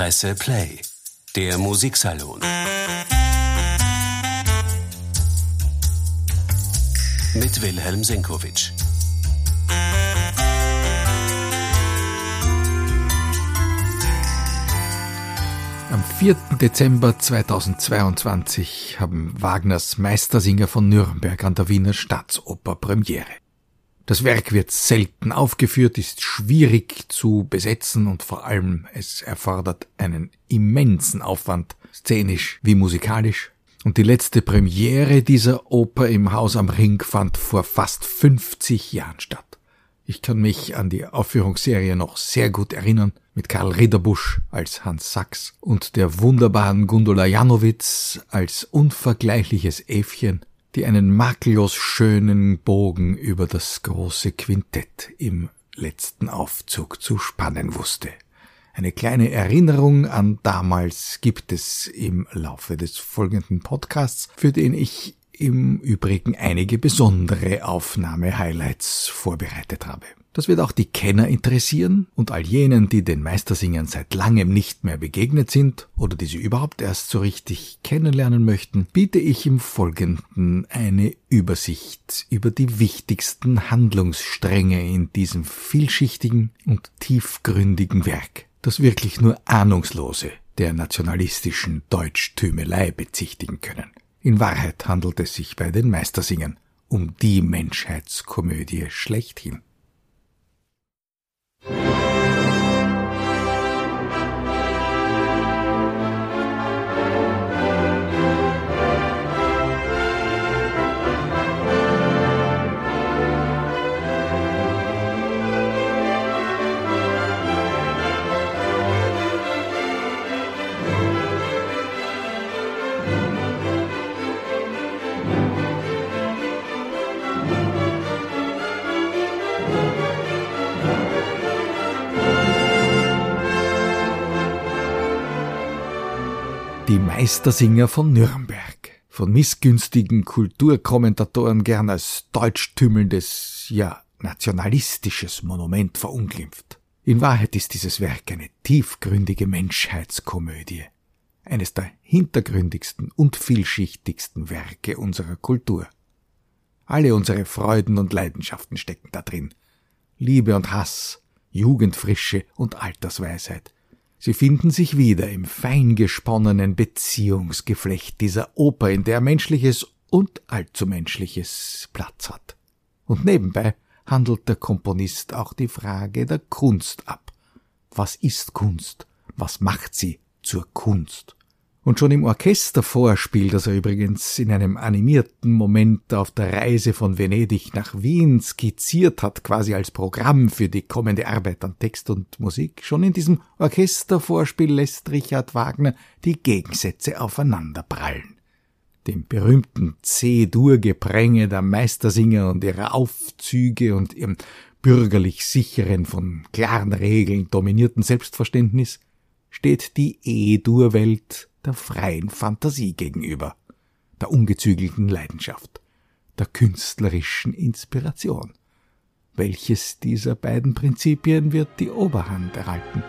Presse Play, der Musiksalon. Mit Wilhelm Senkowitsch. Am 4. Dezember 2022 haben Wagners Meistersinger von Nürnberg an der Wiener Staatsoper Premiere. Das Werk wird selten aufgeführt, ist schwierig zu besetzen und vor allem es erfordert einen immensen Aufwand, szenisch wie musikalisch. Und die letzte Premiere dieser Oper im Haus am Ring fand vor fast 50 Jahren statt. Ich kann mich an die Aufführungsserie noch sehr gut erinnern, mit Karl Ridderbusch als Hans Sachs und der wunderbaren Gundula Janowitz als unvergleichliches Äffchen die einen makellos schönen Bogen über das große Quintett im letzten Aufzug zu spannen wusste. Eine kleine Erinnerung an damals gibt es im Laufe des folgenden Podcasts, für den ich im Übrigen einige besondere Aufnahme-Highlights vorbereitet habe. Das wird auch die Kenner interessieren und all jenen, die den Meistersingern seit langem nicht mehr begegnet sind oder die sie überhaupt erst so richtig kennenlernen möchten, biete ich im Folgenden eine Übersicht über die wichtigsten Handlungsstränge in diesem vielschichtigen und tiefgründigen Werk, das wirklich nur Ahnungslose der nationalistischen Deutschtümelei bezichtigen können. In Wahrheit handelt es sich bei den Meistersingern um die Menschheitskomödie schlechthin. Thank you. Die Meistersinger von Nürnberg, von missgünstigen Kulturkommentatoren gern als deutschtümmelndes, ja nationalistisches Monument verunglimpft. In Wahrheit ist dieses Werk eine tiefgründige Menschheitskomödie, eines der hintergründigsten und vielschichtigsten Werke unserer Kultur. Alle unsere Freuden und Leidenschaften stecken da drin. Liebe und Hass, Jugendfrische und Altersweisheit, Sie finden sich wieder im fein gesponnenen Beziehungsgeflecht dieser Oper, in der Menschliches und Allzumenschliches Platz hat. Und nebenbei handelt der Komponist auch die Frage der Kunst ab. Was ist Kunst? Was macht sie zur Kunst? Und schon im Orchestervorspiel, das er übrigens in einem animierten Moment auf der Reise von Venedig nach Wien skizziert hat, quasi als Programm für die kommende Arbeit an Text und Musik, schon in diesem Orchestervorspiel lässt Richard Wagner die Gegensätze aufeinanderprallen. Dem berühmten C-Dur-Gepränge der Meistersinger und ihrer Aufzüge und ihrem bürgerlich sicheren, von klaren Regeln dominierten Selbstverständnis steht die E-Dur-Welt der freien Fantasie gegenüber, der ungezügelten Leidenschaft, der künstlerischen Inspiration. Welches dieser beiden Prinzipien wird die Oberhand erhalten?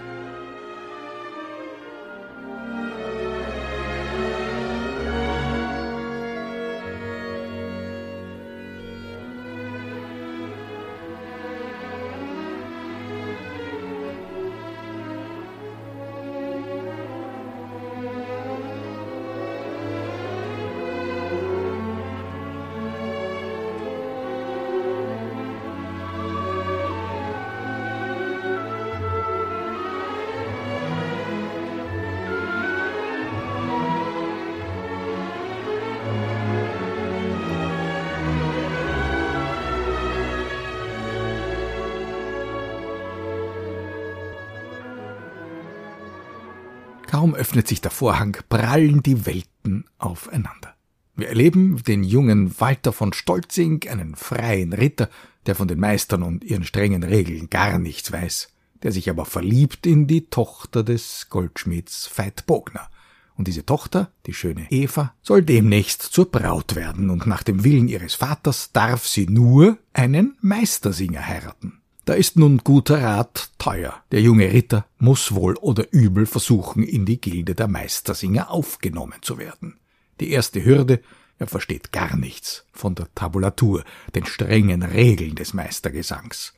Kaum öffnet sich der Vorhang, prallen die Welten aufeinander. Wir erleben den jungen Walter von Stolzing, einen freien Ritter, der von den Meistern und ihren strengen Regeln gar nichts weiß, der sich aber verliebt in die Tochter des Goldschmieds Veit Bogner. Und diese Tochter, die schöne Eva, soll demnächst zur Braut werden, und nach dem Willen ihres Vaters darf sie nur einen Meistersinger heiraten. Da ist nun guter Rat teuer. Der junge Ritter muss wohl oder übel versuchen, in die Gilde der Meistersinger aufgenommen zu werden. Die erste Hürde, er versteht gar nichts von der Tabulatur, den strengen Regeln des Meistergesangs.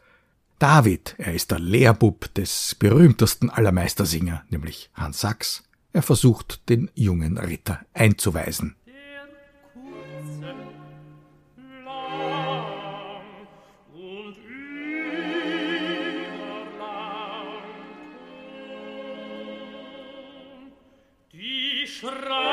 David, er ist der Lehrbub des berühmtesten aller Meistersinger, nämlich Hans Sachs. Er versucht, den jungen Ritter einzuweisen. Schrei!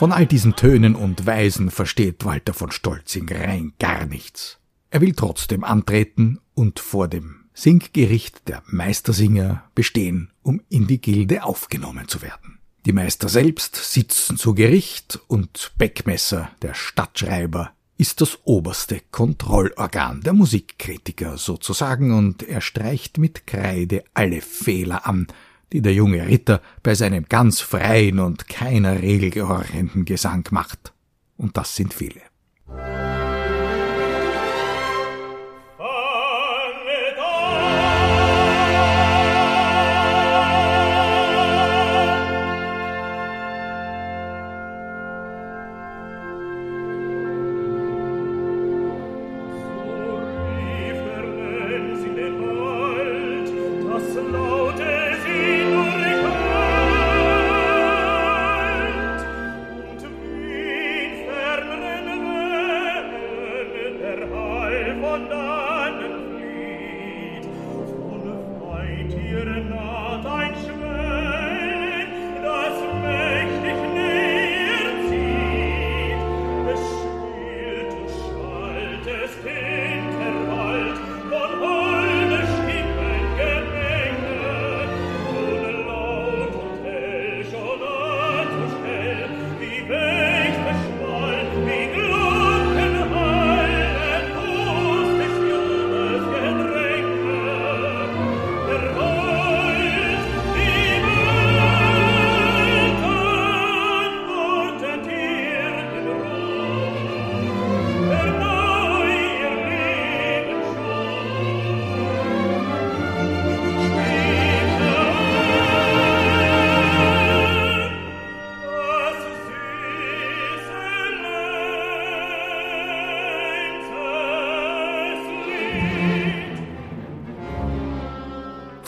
Von all diesen Tönen und Weisen versteht Walter von Stolzing rein gar nichts. Er will trotzdem antreten und vor dem Singgericht der Meistersinger bestehen, um in die Gilde aufgenommen zu werden. Die Meister selbst sitzen zu Gericht und Beckmesser, der Stadtschreiber, ist das oberste Kontrollorgan der Musikkritiker sozusagen und er streicht mit Kreide alle Fehler an, die der junge Ritter bei seinem ganz freien und keiner Regel gehorchenden Gesang macht. Und das sind viele.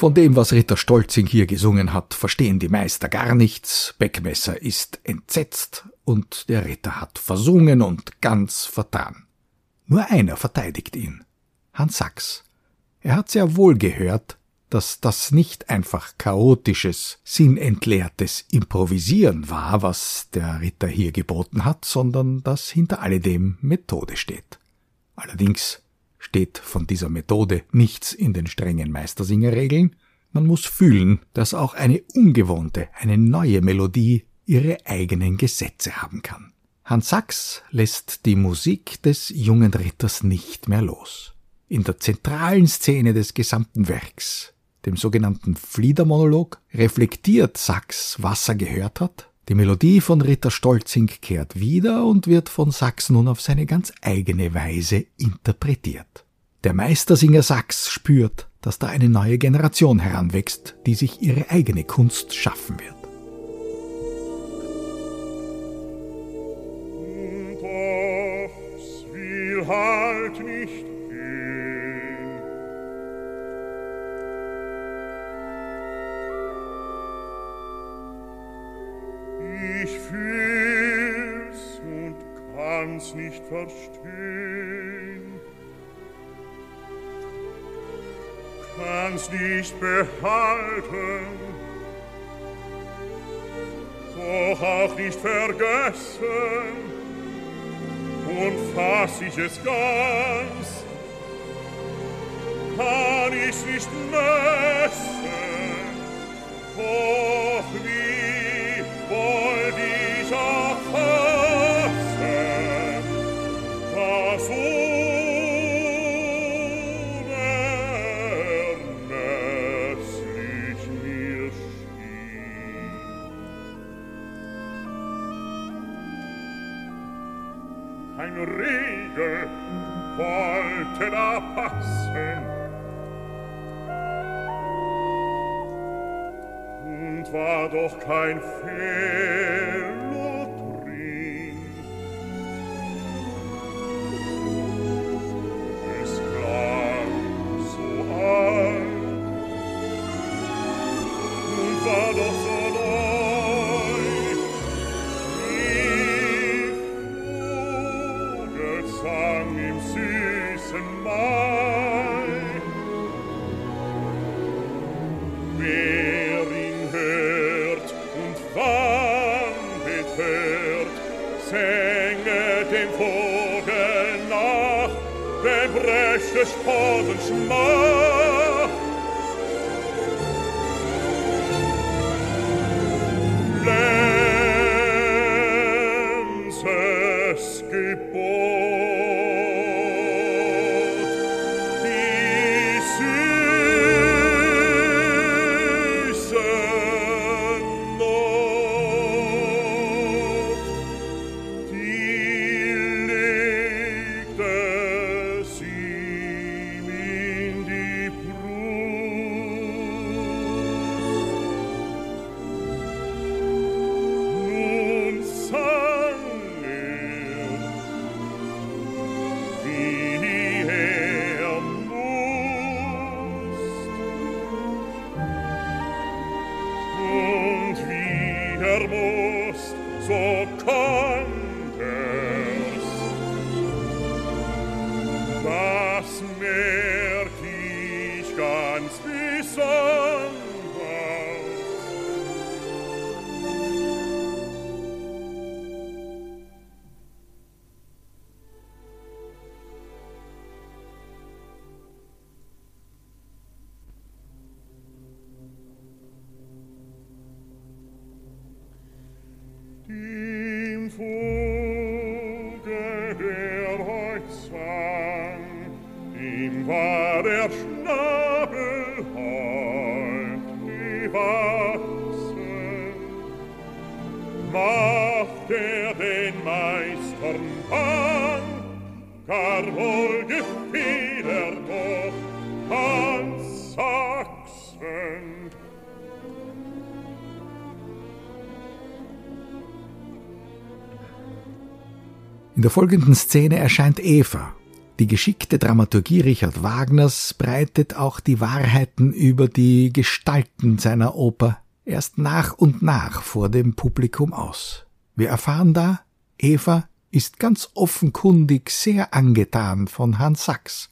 Von dem, was Ritter Stolzing hier gesungen hat, verstehen die Meister gar nichts, Beckmesser ist entsetzt und der Ritter hat versungen und ganz vertan. Nur einer verteidigt ihn, Hans Sachs. Er hat sehr wohl gehört, dass das nicht einfach chaotisches, sinnentleertes Improvisieren war, was der Ritter hier geboten hat, sondern dass hinter alledem Methode steht. Allerdings steht von dieser Methode nichts in den strengen Meistersingerregeln, Man muss fühlen, dass auch eine ungewohnte, eine neue Melodie ihre eigenen Gesetze haben kann. Hans Sachs lässt die Musik des jungen Ritters nicht mehr los. In der zentralen Szene des gesamten Werks, dem sogenannten Fliedermonolog, reflektiert Sachs, was er gehört hat. Die Melodie von Ritter Stolzing kehrt wieder und wird von Sachs nun auf seine ganz eigene Weise interpretiert. Der Meistersinger Sachs spürt, dass da eine neue Generation heranwächst, die sich ihre eigene Kunst schaffen wird. Und will halt nicht gehen. Ich fühl's und kann's nicht verstehen. kann's nicht behalten, doch auch nicht vergessen, und fass ich es ganz, kann ich's nicht messen, doch wie wollt ich auch kein Fehler folgenden Szene erscheint Eva. Die geschickte Dramaturgie Richard Wagners breitet auch die Wahrheiten über die Gestalten seiner Oper erst nach und nach vor dem Publikum aus. Wir erfahren da, Eva ist ganz offenkundig sehr angetan von Hans Sachs,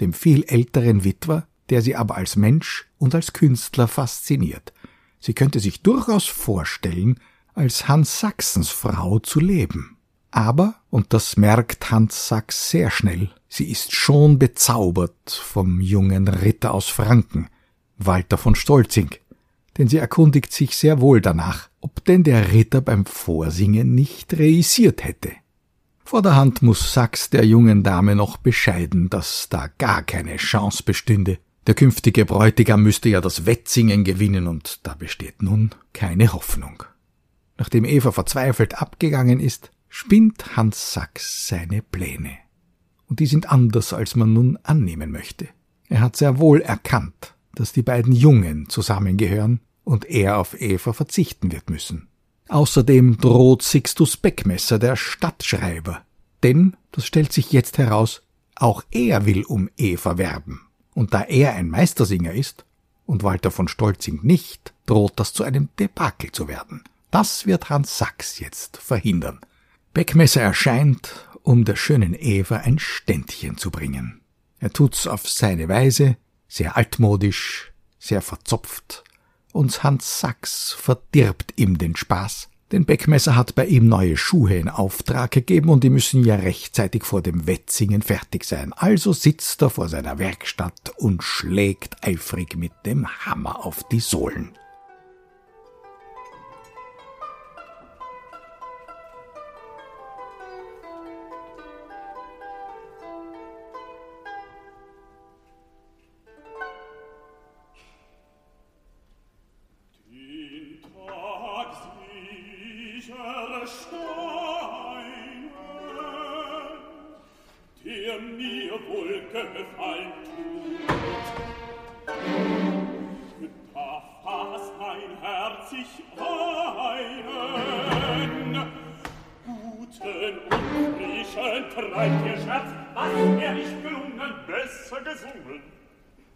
dem viel älteren Witwer, der sie aber als Mensch und als Künstler fasziniert. Sie könnte sich durchaus vorstellen, als Hans Sachsens Frau zu leben. Aber, und das merkt Hans Sachs sehr schnell, sie ist schon bezaubert vom jungen Ritter aus Franken, Walter von Stolzing, denn sie erkundigt sich sehr wohl danach, ob denn der Ritter beim Vorsingen nicht reüssiert hätte. Vorderhand muss Sachs der jungen Dame noch bescheiden, dass da gar keine Chance bestünde. Der künftige Bräutigam müsste ja das Wettsingen gewinnen, und da besteht nun keine Hoffnung. Nachdem Eva verzweifelt abgegangen ist, spinnt Hans Sachs seine Pläne. Und die sind anders, als man nun annehmen möchte. Er hat sehr wohl erkannt, dass die beiden Jungen zusammengehören und er auf Eva verzichten wird müssen. Außerdem droht Sixtus Beckmesser, der Stadtschreiber. Denn, das stellt sich jetzt heraus, auch er will um Eva werben. Und da er ein Meistersinger ist und Walter von Stolzing nicht, droht das zu einem Debakel zu werden. Das wird Hans Sachs jetzt verhindern. Beckmesser erscheint, um der schönen Eva ein Ständchen zu bringen. Er tut's auf seine Weise, sehr altmodisch, sehr verzopft, und Hans Sachs verdirbt ihm den Spaß, denn Beckmesser hat bei ihm neue Schuhe in Auftrag gegeben und die müssen ja rechtzeitig vor dem Wettsingen fertig sein. Also sitzt er vor seiner Werkstatt und schlägt eifrig mit dem Hammer auf die Sohlen.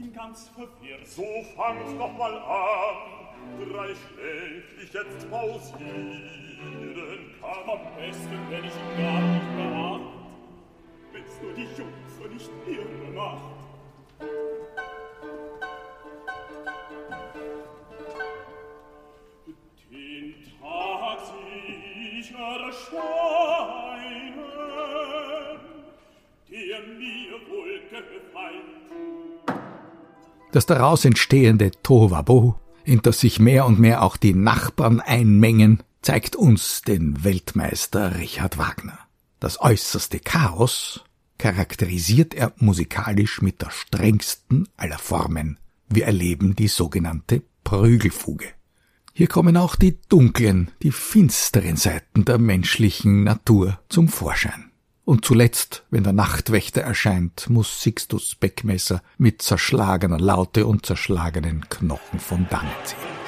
Bin ganz verwirrt. so fangt doch mal an. Drei Schläg ich jetzt pausieren kann. Am besten, wenn ich ihn gar nicht mehr Wenn's nur die Jungfer nicht irre macht. erscheinen, der mir wohl gefallen. Das daraus entstehende Tohuwabo, in das sich mehr und mehr auch die Nachbarn einmengen, zeigt uns den Weltmeister Richard Wagner. Das äußerste Chaos charakterisiert er musikalisch mit der strengsten aller Formen. Wir erleben die sogenannte Prügelfuge. Hier kommen auch die dunklen, die finsteren Seiten der menschlichen Natur zum Vorschein. Und zuletzt, wenn der Nachtwächter erscheint, muss Sixtus Beckmesser mit zerschlagener Laute und zerschlagenen Knochen von dannen ziehen.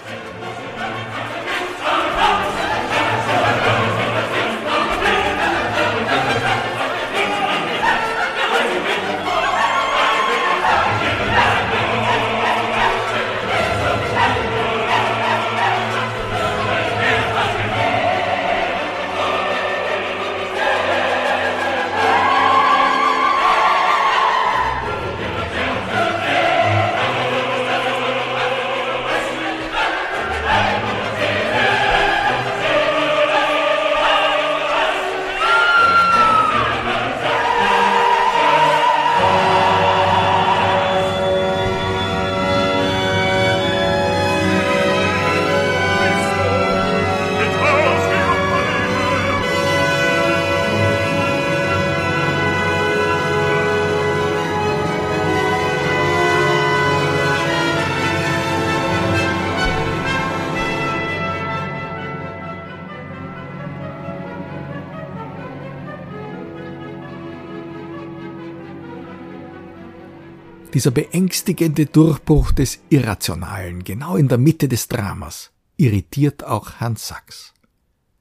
Dieser beängstigende Durchbruch des Irrationalen, genau in der Mitte des Dramas, irritiert auch Hans Sachs.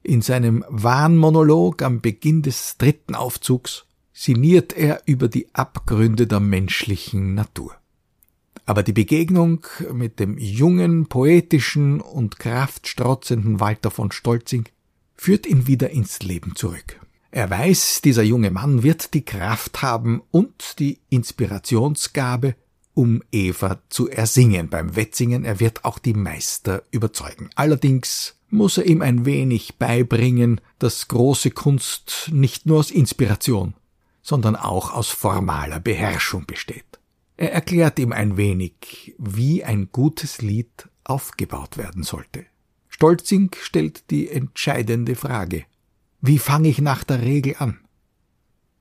In seinem Wahnmonolog am Beginn des dritten Aufzugs sinniert er über die Abgründe der menschlichen Natur. Aber die Begegnung mit dem jungen, poetischen und kraftstrotzenden Walter von Stolzing führt ihn wieder ins Leben zurück. Er weiß, dieser junge Mann wird die Kraft haben und die Inspirationsgabe, um Eva zu ersingen beim Wetzingen. Er wird auch die Meister überzeugen. Allerdings muss er ihm ein wenig beibringen, dass große Kunst nicht nur aus Inspiration, sondern auch aus formaler Beherrschung besteht. Er erklärt ihm ein wenig, wie ein gutes Lied aufgebaut werden sollte. Stolzing stellt die entscheidende Frage. Wie fange ich nach der Regel an?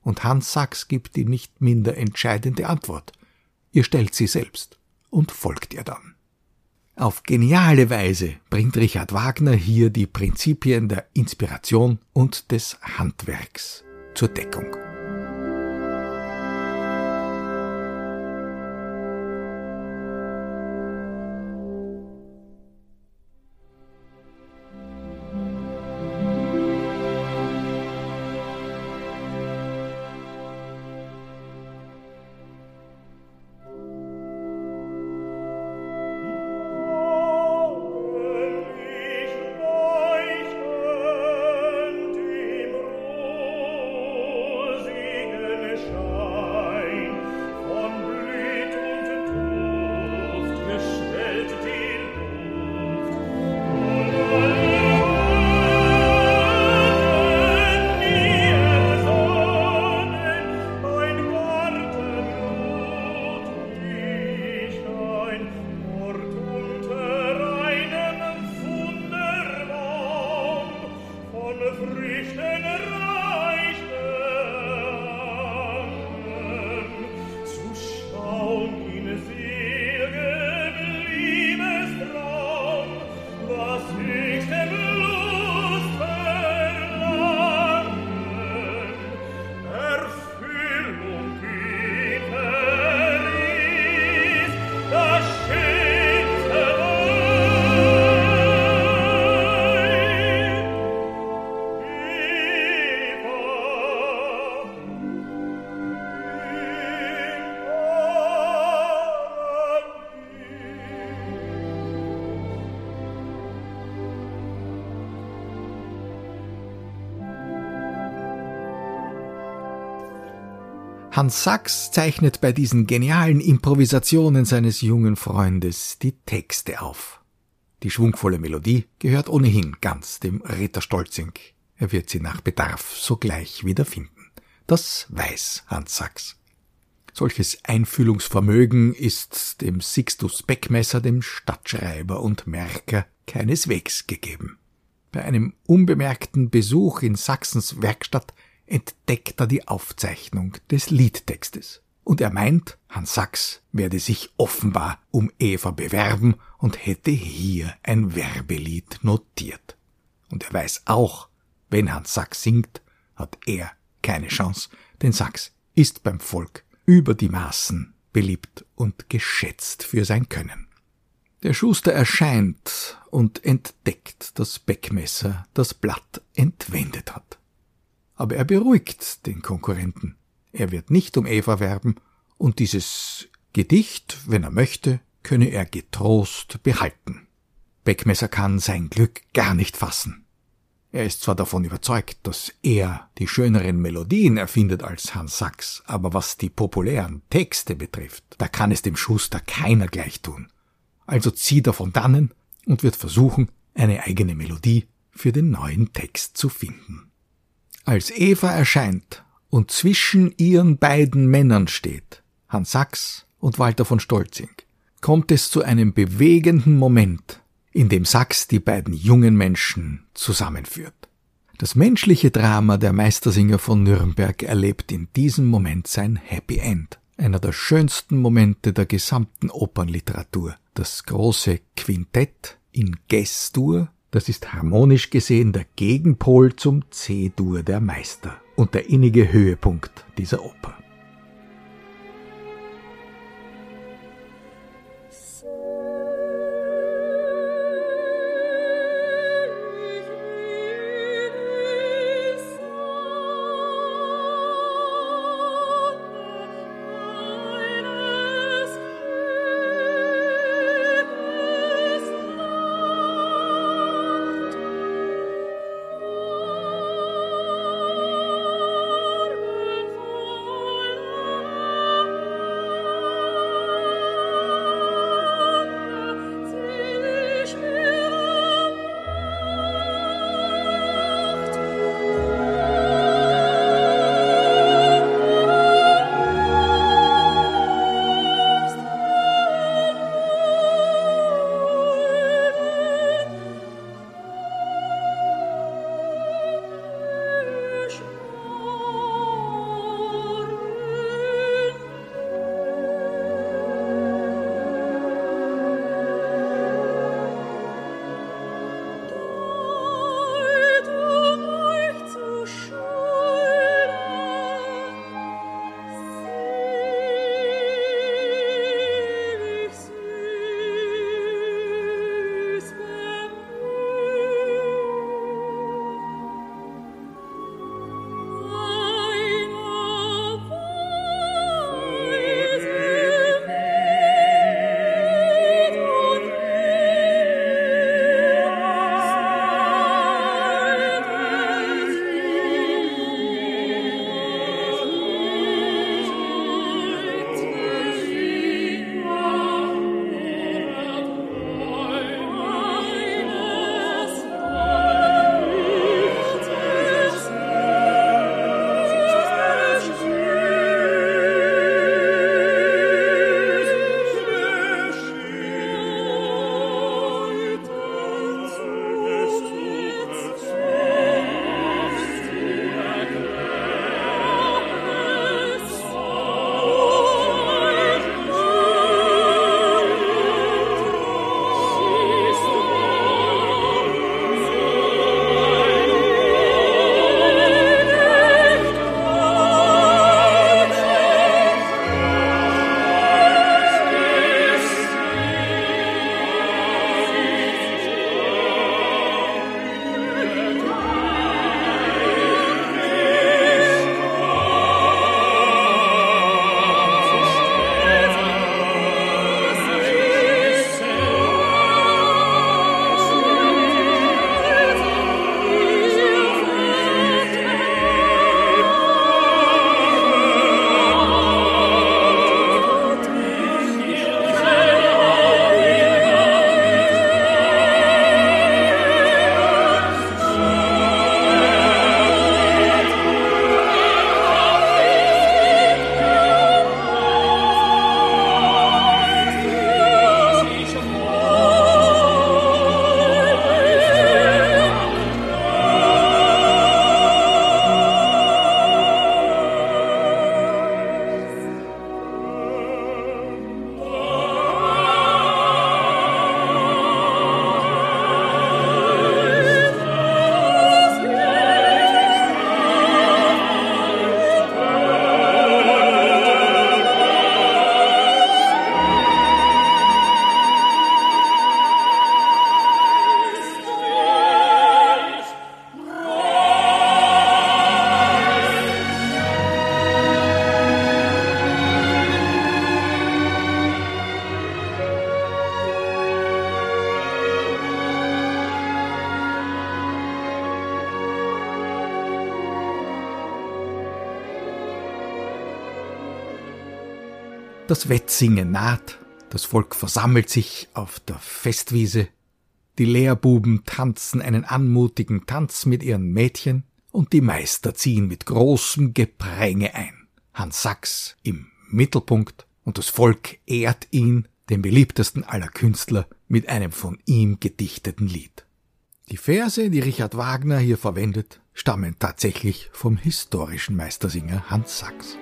Und Hans Sachs gibt die nicht minder entscheidende Antwort. Ihr stellt sie selbst und folgt ihr dann. Auf geniale Weise bringt Richard Wagner hier die Prinzipien der Inspiration und des Handwerks zur Deckung. Hans Sachs zeichnet bei diesen genialen Improvisationen seines jungen Freundes die Texte auf. Die schwungvolle Melodie gehört ohnehin ganz dem Ritter Stolzing. Er wird sie nach Bedarf sogleich wiederfinden. Das weiß Hans Sachs. Solches Einfühlungsvermögen ist dem Sixtus Beckmesser, dem Stadtschreiber und Merker, keineswegs gegeben. Bei einem unbemerkten Besuch in Sachsens Werkstatt entdeckt er die Aufzeichnung des Liedtextes. Und er meint, Hans Sachs werde sich offenbar um Eva bewerben und hätte hier ein Werbelied notiert. Und er weiß auch, wenn Hans Sachs singt, hat er keine Chance, denn Sachs ist beim Volk über die Maßen beliebt und geschätzt für sein Können. Der Schuster erscheint und entdeckt das Beckmesser, das Blatt entwendet hat aber er beruhigt den Konkurrenten. Er wird nicht um Eva werben, und dieses Gedicht, wenn er möchte, könne er getrost behalten. Beckmesser kann sein Glück gar nicht fassen. Er ist zwar davon überzeugt, dass er die schöneren Melodien erfindet als Hans Sachs, aber was die populären Texte betrifft, da kann es dem Schuster keiner gleich tun. Also zieht er von dannen und wird versuchen, eine eigene Melodie für den neuen Text zu finden. Als Eva erscheint und zwischen ihren beiden Männern steht, Hans Sachs und Walter von Stolzing, kommt es zu einem bewegenden Moment, in dem Sachs die beiden jungen Menschen zusammenführt. Das menschliche Drama der Meistersinger von Nürnberg erlebt in diesem Moment sein Happy End, einer der schönsten Momente der gesamten Opernliteratur, das große Quintett in Gestur das ist harmonisch gesehen der Gegenpol zum C-Dur der Meister und der innige Höhepunkt dieser Oper. Das Wettsingen naht, das Volk versammelt sich auf der Festwiese, die Lehrbuben tanzen einen anmutigen Tanz mit ihren Mädchen und die Meister ziehen mit großem Gepränge ein. Hans Sachs im Mittelpunkt und das Volk ehrt ihn, den beliebtesten aller Künstler, mit einem von ihm gedichteten Lied. Die Verse, die Richard Wagner hier verwendet, stammen tatsächlich vom historischen Meistersinger Hans Sachs.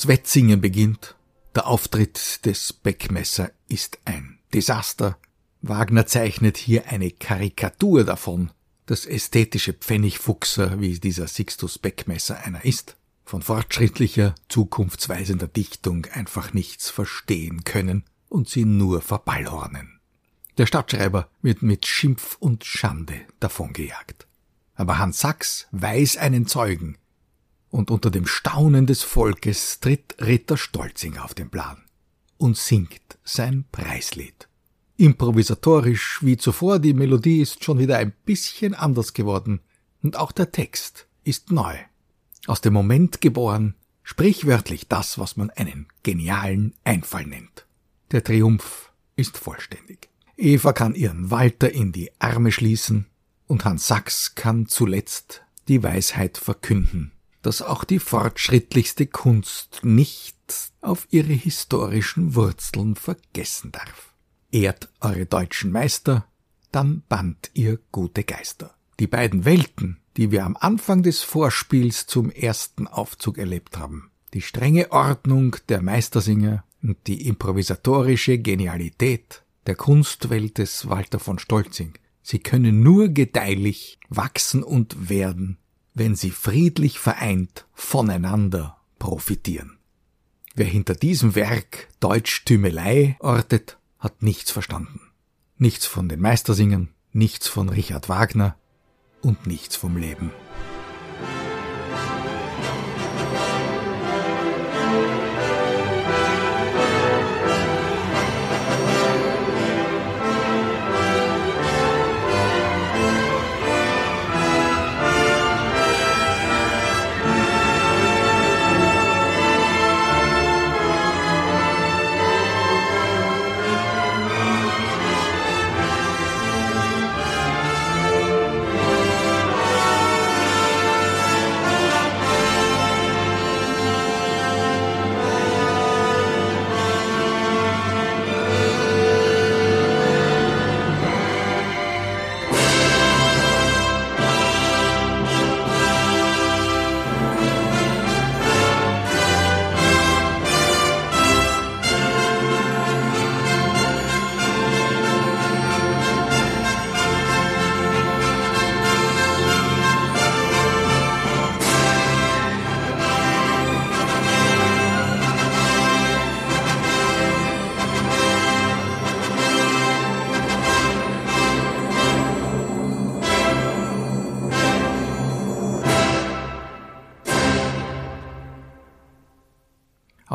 Das Wettsingen beginnt. Der Auftritt des Beckmesser ist ein Desaster. Wagner zeichnet hier eine Karikatur davon, dass ästhetische Pfennigfuchser, wie dieser Sixtus Beckmesser einer ist, von fortschrittlicher, zukunftsweisender Dichtung einfach nichts verstehen können und sie nur verballhornen. Der Stadtschreiber wird mit Schimpf und Schande davongejagt. Aber Hans Sachs weiß einen Zeugen, und unter dem Staunen des Volkes tritt Ritter Stolzing auf den Plan und singt sein Preislied. Improvisatorisch wie zuvor, die Melodie ist schon wieder ein bisschen anders geworden und auch der Text ist neu. Aus dem Moment geboren, sprichwörtlich das, was man einen genialen Einfall nennt. Der Triumph ist vollständig. Eva kann ihren Walter in die Arme schließen und Hans Sachs kann zuletzt die Weisheit verkünden, dass auch die fortschrittlichste Kunst nicht auf ihre historischen Wurzeln vergessen darf. Ehrt eure deutschen Meister, dann bannt ihr gute Geister. Die beiden Welten, die wir am Anfang des Vorspiels zum ersten Aufzug erlebt haben, die strenge Ordnung der Meistersinger und die improvisatorische Genialität der Kunstwelt des Walter von Stolzing, sie können nur gedeihlich wachsen und werden, wenn sie friedlich vereint voneinander profitieren. Wer hinter diesem Werk Deutschtümelei ortet, hat nichts verstanden. Nichts von den Meistersingern, nichts von Richard Wagner und nichts vom Leben.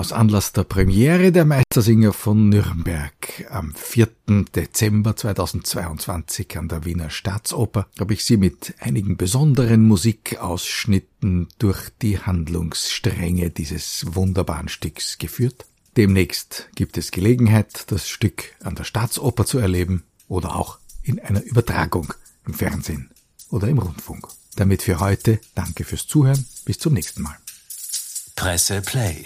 Aus Anlass der Premiere der Meistersinger von Nürnberg am 4. Dezember 2022 an der Wiener Staatsoper habe ich Sie mit einigen besonderen Musikausschnitten durch die Handlungsstränge dieses wunderbaren Stücks geführt. Demnächst gibt es Gelegenheit, das Stück an der Staatsoper zu erleben oder auch in einer Übertragung im Fernsehen oder im Rundfunk. Damit für heute danke fürs Zuhören. Bis zum nächsten Mal. Presse Play